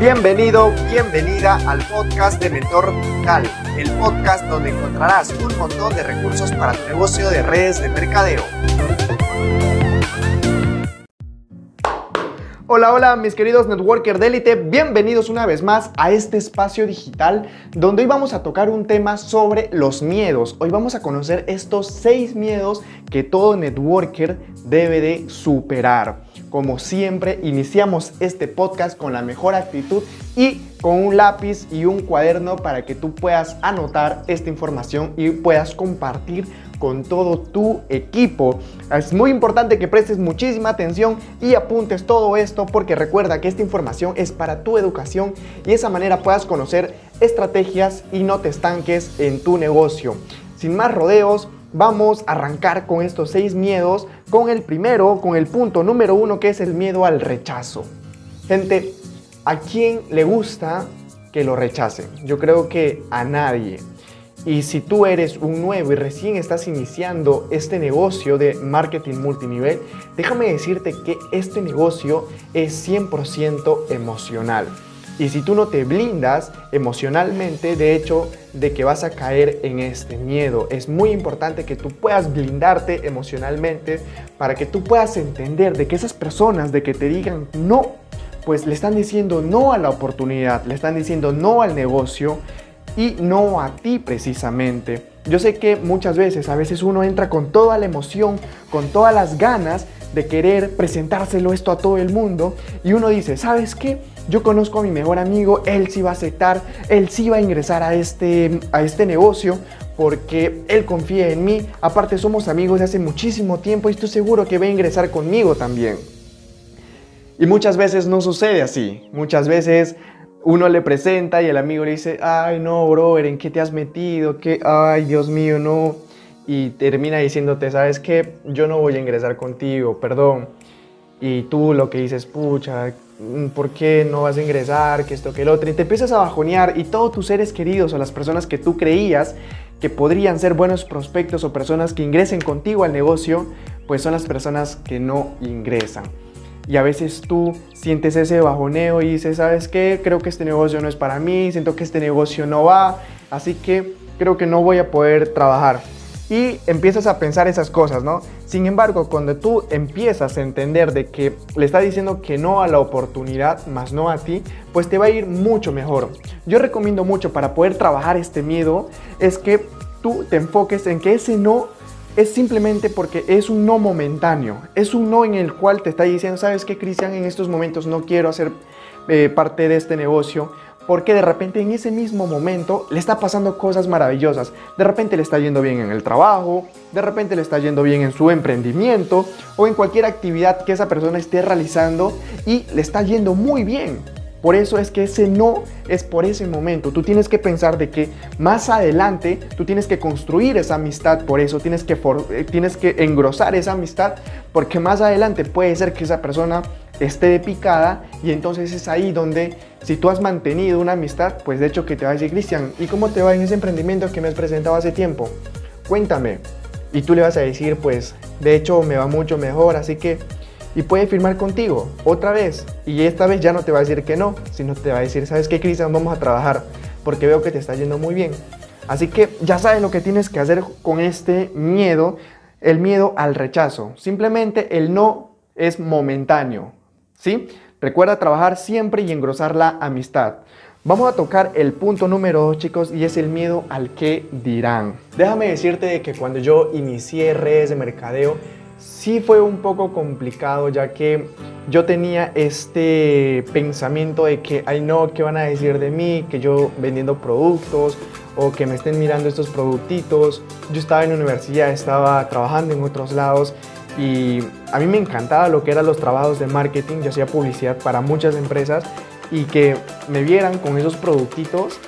Bienvenido, bienvenida al podcast de Mentor Digital, el podcast donde encontrarás un montón de recursos para tu negocio de redes de mercadeo. Hola, hola mis queridos networker de élite, bienvenidos una vez más a este espacio digital donde hoy vamos a tocar un tema sobre los miedos. Hoy vamos a conocer estos seis miedos que todo networker debe de superar. Como siempre, iniciamos este podcast con la mejor actitud y con un lápiz y un cuaderno para que tú puedas anotar esta información y puedas compartir con todo tu equipo. Es muy importante que prestes muchísima atención y apuntes todo esto porque recuerda que esta información es para tu educación y de esa manera puedas conocer estrategias y no te estanques en tu negocio. Sin más rodeos, vamos a arrancar con estos seis miedos, con el primero, con el punto número uno, que es el miedo al rechazo. Gente, ¿a quién le gusta que lo rechacen? Yo creo que a nadie. Y si tú eres un nuevo y recién estás iniciando este negocio de marketing multinivel, déjame decirte que este negocio es 100% emocional. Y si tú no te blindas emocionalmente, de hecho, de que vas a caer en este miedo, es muy importante que tú puedas blindarte emocionalmente para que tú puedas entender de que esas personas de que te digan no, pues le están diciendo no a la oportunidad, le están diciendo no al negocio y no a ti precisamente. Yo sé que muchas veces, a veces uno entra con toda la emoción, con todas las ganas de querer presentárselo esto a todo el mundo y uno dice, ¿sabes qué? Yo conozco a mi mejor amigo, él sí va a aceptar, él sí va a ingresar a este, a este negocio porque él confía en mí. Aparte somos amigos de hace muchísimo tiempo y estoy seguro que va a ingresar conmigo también. Y muchas veces no sucede así. Muchas veces uno le presenta y el amigo le dice, ay no, brother, ¿en qué te has metido? ¿Qué? Ay, Dios mío, no. Y termina diciéndote, ¿sabes qué? Yo no voy a ingresar contigo, perdón. Y tú lo que dices, pucha, Mm, ¿por qué no vas a ingresar? Que esto, que el otro. Y te empiezas a bajonear y todos tus seres queridos o las personas que tú creías que podrían ser buenos prospectos o personas que ingresen contigo al negocio, pues son las personas que no ingresan. Y a veces tú sientes ese bajoneo y dices, ¿sabes qué? Creo que este negocio no es para mí, siento que este negocio no va, así que creo que no voy a poder trabajar y empiezas a pensar esas cosas, ¿no? Sin embargo, cuando tú empiezas a entender de que le está diciendo que no a la oportunidad, más no a ti, pues te va a ir mucho mejor. Yo recomiendo mucho para poder trabajar este miedo es que tú te enfoques en que ese no es simplemente porque es un no momentáneo, es un no en el cual te está diciendo, sabes qué, Cristian, en estos momentos no quiero hacer eh, parte de este negocio porque de repente en ese mismo momento le está pasando cosas maravillosas. De repente le está yendo bien en el trabajo, de repente le está yendo bien en su emprendimiento o en cualquier actividad que esa persona esté realizando y le está yendo muy bien. Por eso es que ese no es por ese momento. Tú tienes que pensar de que más adelante tú tienes que construir esa amistad, por eso tienes que, eh, tienes que engrosar esa amistad, porque más adelante puede ser que esa persona esté de picada y entonces es ahí donde si tú has mantenido una amistad, pues de hecho que te va a decir, Cristian, ¿y cómo te va en ese emprendimiento que me has presentado hace tiempo? Cuéntame. Y tú le vas a decir, pues de hecho me va mucho mejor, así que... Y puede firmar contigo otra vez. Y esta vez ya no te va a decir que no, sino te va a decir, ¿sabes qué, Cristian? Vamos a trabajar porque veo que te está yendo muy bien. Así que ya sabes lo que tienes que hacer con este miedo, el miedo al rechazo. Simplemente el no es momentáneo, ¿sí? Recuerda trabajar siempre y engrosar la amistad. Vamos a tocar el punto número 2, chicos, y es el miedo al que dirán. Déjame decirte de que cuando yo inicié redes de mercadeo, sí fue un poco complicado, ya que yo tenía este pensamiento de que, ay no, ¿qué van a decir de mí? Que yo vendiendo productos o que me estén mirando estos productitos. Yo estaba en la universidad, estaba trabajando en otros lados y a mí me encantaba lo que eran los trabajos de marketing, yo hacía publicidad para muchas empresas y que me vieran con esos productitos,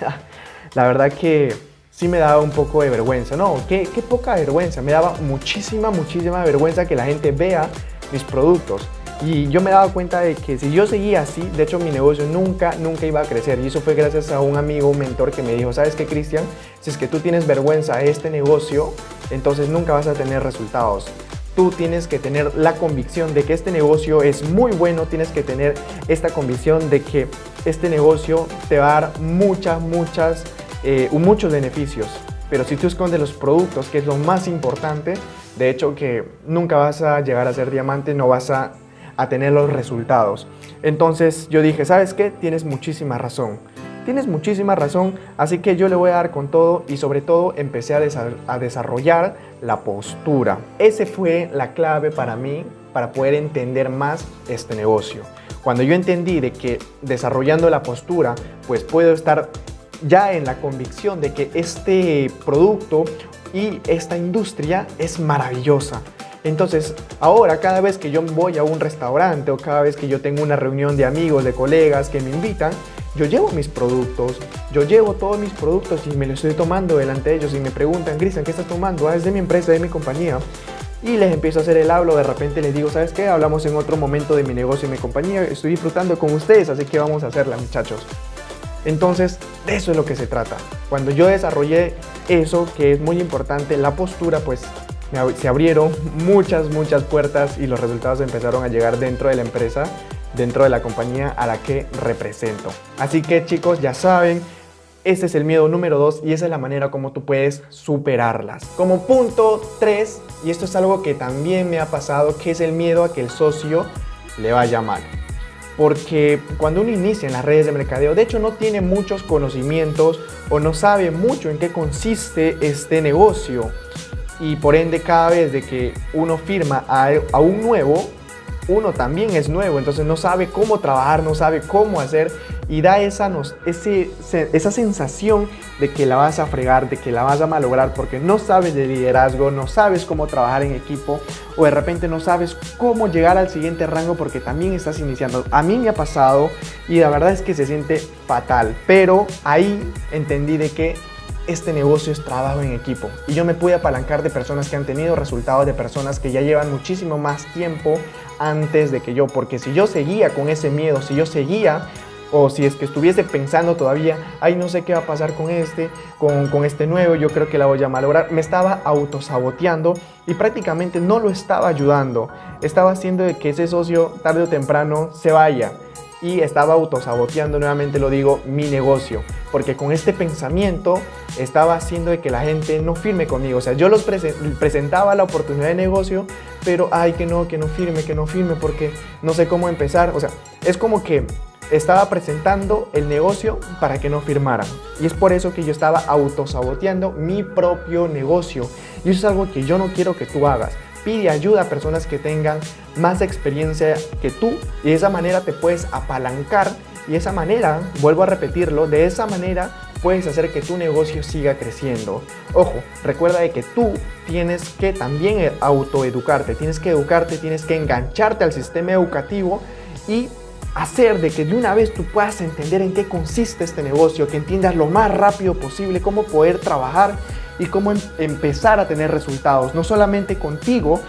la verdad que sí me daba un poco de vergüenza, no, qué, qué poca vergüenza, me daba muchísima, muchísima vergüenza que la gente vea mis productos. Y yo me daba cuenta de que si yo seguía así, de hecho mi negocio nunca, nunca iba a crecer. Y eso fue gracias a un amigo, un mentor que me dijo, ¿sabes qué, Cristian? Si es que tú tienes vergüenza de este negocio, entonces nunca vas a tener resultados. tú tienes que tener la convicción de que este negocio es muy bueno, tienes que tener esta convicción de que este negocio te va a dar muchas, muchas, eh, muchos beneficios. Pero si tú escondes los productos, que es lo más importante, de hecho que nunca vas a llegar a ser diamante, no vas a, a tener los resultados. Entonces yo dije, ¿sabes qué? Tienes muchísima razón. Tienes muchísima razón, así que yo le voy a dar con todo y sobre todo empecé a, desarrollar la postura. Ese fue la clave para mí para poder entender más este negocio. Cuando yo entendí de que desarrollando la postura, pues puedo estar ya en la convicción de que este producto y esta industria es maravillosa. Entonces, ahora cada vez que yo voy a un restaurante o cada vez que yo tengo una reunión de amigos, de colegas que me invitan, yo llevo mis productos, yo llevo todos mis productos y me los estoy tomando delante de ellos y me preguntan, Cristian, ¿qué estás tomando? Ah, es de mi empresa, de mi compañía. Y les empiezo a hacer el hablo, de repente les digo, ¿sabes qué? Hablamos en otro momento de mi negocio y mi compañía, estoy disfrutando con ustedes, así que vamos a hacerla, muchachos. Entonces, de eso es lo que se trata. Cuando yo desarrollé eso, que es muy importante, la postura, pues se abrieron muchas, muchas puertas y los resultados empezaron a llegar dentro de la empresa dentro de la compañía a la que represento. Así que chicos, ya saben, ese es el miedo número 2 y esa es la manera como tú puedes superarlas. Como punto 3, y esto es algo que también me ha pasado, que es el miedo a que el socio le vaya mal. Porque cuando uno inicia en las redes de mercadeo, de hecho no tiene muchos conocimientos o no sabe mucho en qué consiste este negocio. Y por ende cada vez de que uno firma a, a un nuevo, uno también es nuevo, entonces no sabe cómo trabajar, no sabe cómo hacer y da esa, nos, ese, esa sensación de que la vas a fregar, de que la vas a malograr porque no sabes de liderazgo, no sabes cómo trabajar en equipo o de repente no sabes cómo llegar al siguiente rango porque también estás iniciando. A mí me ha pasado y la verdad es que se siente fatal, pero ahí entendí de que este negocio es trabajo en equipo y yo me pude apalancar de personas que han tenido resultados, de personas que ya llevan muchísimo más tiempo antes de que yo, porque si yo seguía con ese miedo, si yo seguía o si es que estuviese pensando todavía, ay, no sé qué va a pasar con este, con, con, este nuevo, yo creo que la voy a malograr, me estaba autosaboteando y prácticamente no lo estaba ayudando. Estaba haciendo de que ese socio tarde o temprano se vaya y estaba autosaboteando, nuevamente lo digo, mi negocio. Porque con este pensamiento estaba haciendo de que la gente no firme conmigo. O sea, yo los presentaba la oportunidad de negocio, pero ay, que no, que no firme, que no firme, porque no sé cómo empezar. O sea, es como que estaba presentando el negocio para que no firmaran. Y es por eso que yo estaba autosaboteando mi propio negocio. Y eso es algo que yo no quiero que tú hagas pide ayuda a personas que tengan más experiencia que tú y de esa manera te puedes apalancar y de esa manera, vuelvo a repetirlo, de esa manera puedes hacer que tu negocio siga creciendo. Ojo, recuerda de que tú tienes que también autoeducarte, tienes que educarte, tienes que engancharte al sistema educativo y hacer de que de una vez tú puedas entender en qué consiste este negocio, que entiendas lo más rápido posible cómo poder trabajar y cómo em-, empezar a tener resultados, no solamente contigo,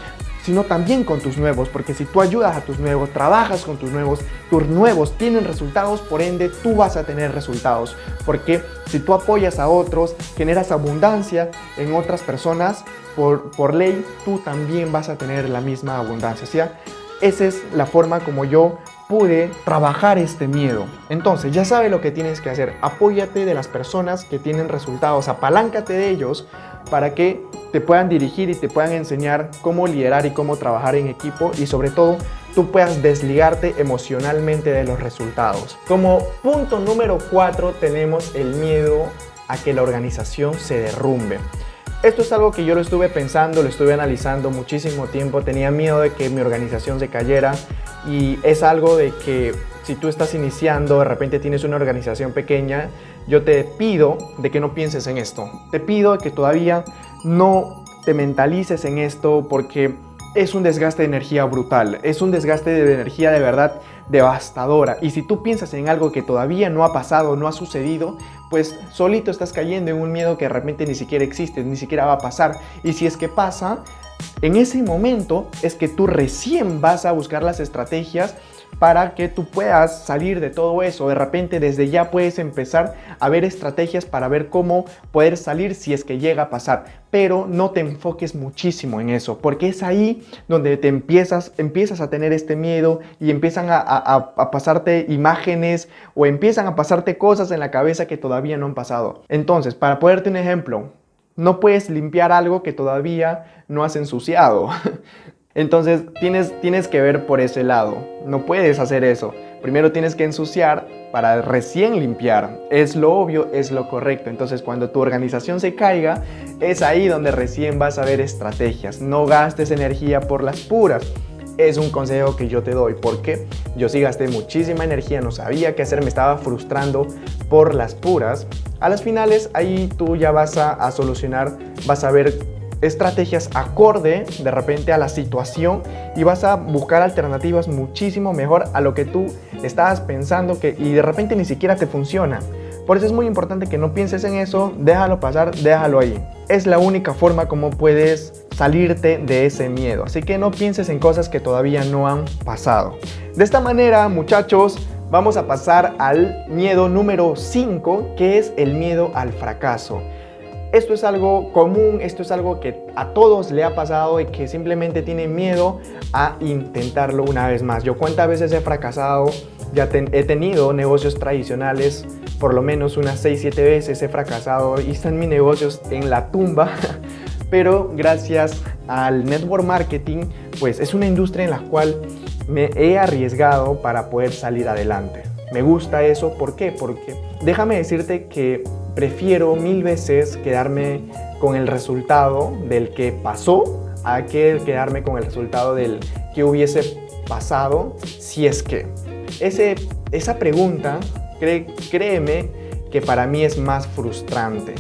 sino también con tus nuevos, porque si tú ayudas a tus nuevos, trabajas con tus nuevos, tus nuevos tienen resultados, por ende tú vas a tener resultados, porque si tú apoyas a otros, generas abundancia en otras personas, por, por ley tú también vas a tener la misma abundancia. Esa es la forma como yo pude trabajar este miedo. Entonces, ya sabes lo que tienes que hacer. Apóyate de las personas que tienen resultados, apaláncate de ellos para que te puedan dirigir y te puedan enseñar cómo liderar y cómo trabajar en equipo y sobre todo tú puedas desligarte emocionalmente de los resultados. Como punto número 4 tenemos el miedo a que la organización se derrumbe. Esto es algo que yo lo estuve pensando, lo estuve analizando muchísimo tiempo, tenía miedo de que mi organización se cayera y es algo de que si tú estás iniciando, de repente tienes una organización pequeña, yo te pido de que no pienses en esto. Te pido que todavía no te mentalices en esto porque es un desgaste de energía brutal, es un desgaste de energía de verdad devastadora. Y si tú piensas en algo que todavía no ha pasado, no ha sucedido, pues solito estás cayendo en un miedo que de repente ni siquiera existe, ni siquiera va a pasar. Y si es que pasa, en ese momento es que tú recién vas a buscar las estrategias para que tú puedas salir de todo eso. De repente desde ya puedes empezar a ver estrategias para ver cómo poder salir si es que llega a pasar. Pero no te enfoques muchísimo en eso, porque es ahí donde te empiezas, empiezas a tener este miedo y empiezan a, pasarte imágenes o empiezan a pasarte cosas en la cabeza que todavía no han pasado. Entonces, para ponerte un ejemplo, no puedes limpiar algo que todavía no has ensuciado. Entonces tienes, tienes que ver por ese lado. No puedes hacer eso. Primero tienes que ensuciar para recién limpiar. Es lo obvio, es lo correcto. Entonces cuando tu organización se caiga, es ahí donde recién vas a ver estrategias. No gastes energía por las puras. Es un consejo que yo te doy porque yo sí gasté muchísima energía, no sabía qué hacer, me estaba frustrando por las puras. A las finales ahí tú ya vas a, a solucionar, vas a ver estrategias acorde de repente a la situación y vas a buscar alternativas muchísimo mejor a lo que tú estabas pensando que y de repente ni siquiera te funciona. Por eso es muy importante que no pienses en eso, déjalo pasar, déjalo ahí. Es la única forma como puedes salirte de ese miedo. Así que no pienses en cosas que todavía no han pasado. De esta manera, muchachos, vamos a pasar al miedo número 5, que es el miedo al fracaso. Esto es algo común, esto es algo que a todos le ha pasado y que simplemente tienen miedo a intentarlo una vez más. Yo cuántas veces he fracasado, ya he tenido negocios tradicionales, por lo menos unas 6, 7 veces he fracasado y están mis negocios en la tumba. Pero gracias al network marketing, pues es una industria en la cual me he arriesgado para poder salir adelante. Me gusta eso, ¿por qué? Porque déjame decirte que prefiero mil veces quedarme con el resultado del que pasó a que quedarme con el resultado del que hubiese pasado si es que. Ese, esa pregunta, créeme que para mí es más frustrante.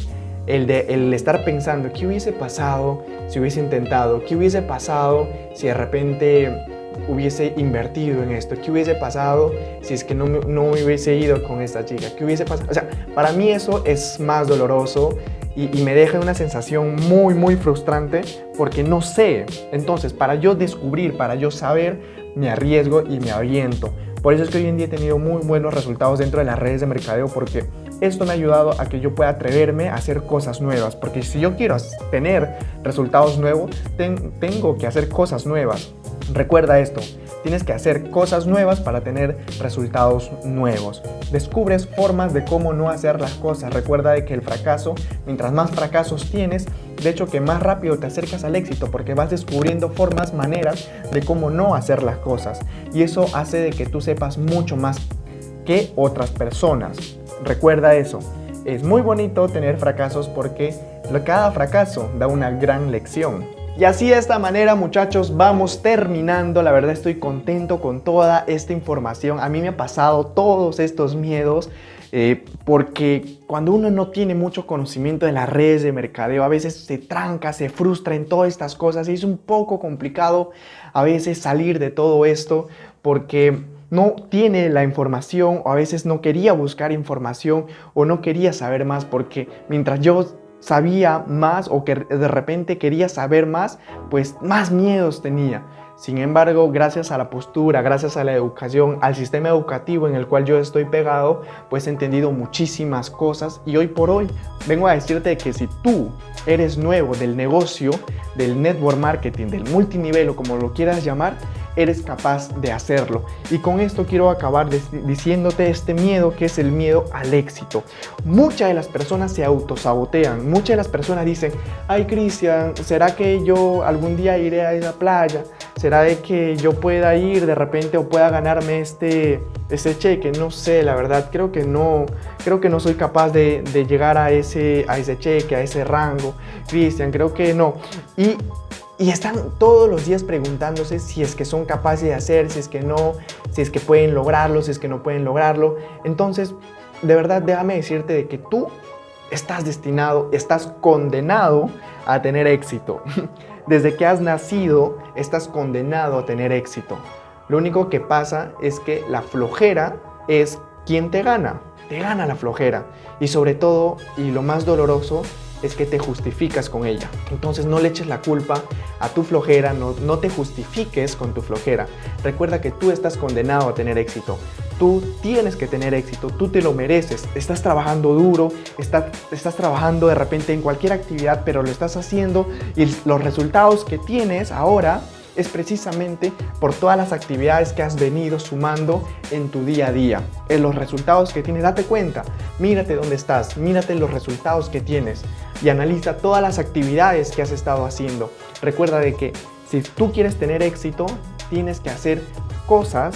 El de el estar pensando, ¿qué hubiese pasado si hubiese intentado? ¿Qué hubiese pasado si de repente hubiese invertido en esto? ¿Qué hubiese pasado si es que no, no hubiese ido con esta chica? ¿Qué hubiese pasado? O sea, para mí eso es más doloroso y, y, me deja una sensación muy, muy frustrante porque no sé. Entonces, para yo descubrir, para yo saber, me arriesgo y me aviento. Por eso es que hoy en día he tenido muy buenos resultados dentro de las redes de mercadeo porque esto me ha ayudado a que yo pueda atreverme a hacer cosas nuevas. Porque si yo quiero tener resultados nuevos, tengo que hacer cosas nuevas. Recuerda esto, tienes que hacer cosas nuevas para tener resultados nuevos. Descubres formas de cómo no hacer las cosas. Recuerda de que el fracaso, mientras más fracasos tienes, de hecho que más rápido te acercas al éxito porque vas descubriendo formas, maneras de cómo no hacer las cosas. Y eso hace de que tú sepas mucho más que otras personas. Recuerda eso. Es muy bonito tener fracasos porque cada fracaso da una gran lección. Y así de esta manera muchachos vamos terminando, la verdad estoy contento con toda esta información, a mí me ha pasado todos estos miedos eh, porque cuando uno no tiene mucho conocimiento de las redes de mercadeo a veces se tranca, se frustra en todas estas cosas y es un poco complicado a veces salir de todo esto porque no tiene la información o a veces no quería buscar información o no quería saber más porque mientras yo sabía más o que de repente quería saber más, pues más miedos tenía. Sin embargo, gracias a la postura, gracias a la educación, al sistema educativo en el cual yo estoy pegado, pues he entendido muchísimas cosas y hoy por hoy vengo a decirte que si tú eres nuevo del negocio, del network marketing, del multinivel o como lo quieras llamar, eres capaz de hacerlo. Y con esto quiero acabar diciéndote este miedo que es el miedo al éxito. Muchas de las personas se autosabotean, muchas de las personas dicen, ay Cristian, ¿será que yo algún día iré a esa playa? ¿Será de que yo pueda ir de repente o pueda ganarme este, este cheque? No sé, la verdad, creo que no, creo que no soy capaz de, de llegar a ese, a ese cheque, a ese rango. Cristian, creo que no. Y y están todos los días preguntándose si es que son capaces de hacer, si es que no, si es que pueden lograrlo, si es que no pueden lograrlo. Entonces, de verdad, déjame decirte de que tú estás destinado, estás condenado a tener éxito. Desde que has nacido, estás condenado a tener éxito. Lo único que pasa es que la flojera es quien te gana. Te gana la flojera. Y sobre todo, y lo más doloroso, es que te justificas con ella. Entonces no le eches la culpa a tu flojera, no, no te justifiques con tu flojera. Recuerda que tú estás condenado a tener éxito. Tú tienes que tener éxito, tú te lo mereces. Estás trabajando duro, estás, estás trabajando de repente en cualquier actividad, pero lo estás haciendo y los resultados que tienes ahora es precisamente por todas las actividades que has venido sumando en tu día a día, en los resultados que tienes. Date cuenta, mírate dónde estás, mírate los resultados que tienes y analiza todas las actividades que has estado haciendo. Recuerda de que si tú quieres tener éxito, tienes que hacer cosas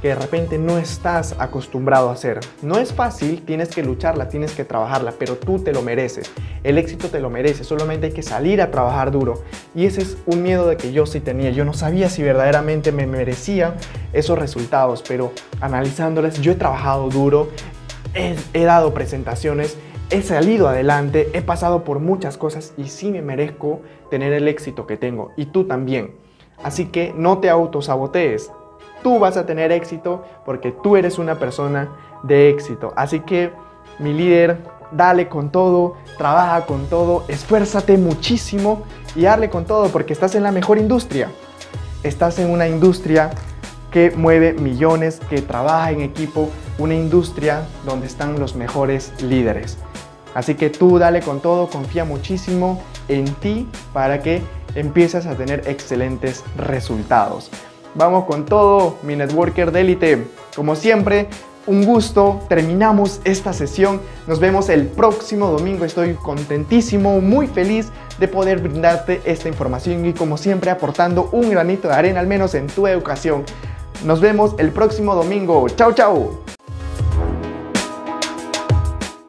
que de repente no estás acostumbrado a hacer. No es fácil, tienes que lucharla, tienes que trabajarla, pero tú te lo mereces. El éxito te lo mereces, solamente hay que salir a trabajar duro. Y ese es un miedo de que yo sí tenía. Yo no sabía si verdaderamente me merecía esos resultados, pero analizándoles, yo he trabajado duro, he, he dado presentaciones, he salido adelante, he pasado por muchas cosas y sí me merezco tener el éxito que tengo. Y tú también. Así que no te autosabotees tú vas a tener éxito porque tú eres una persona de éxito. Así que, mi líder, dale con todo, trabaja con todo, esfuérzate muchísimo y dale con todo porque estás en la mejor industria. Estás en una industria que mueve millones, que trabaja en equipo, una industria donde están los mejores líderes. Así que tú dale con todo, confía muchísimo en ti para que empieces a tener excelentes resultados. Vamos con todo, mi networker de. Como siempre, un gusto. Terminamos esta sesión. Nos vemos el próximo domingo. Estoy contentísimo, muy feliz de poder brindarte esta información y como siempre aportando un granito de arena al menos en tu educación. Nos vemos el próximo domingo. Chao, chao.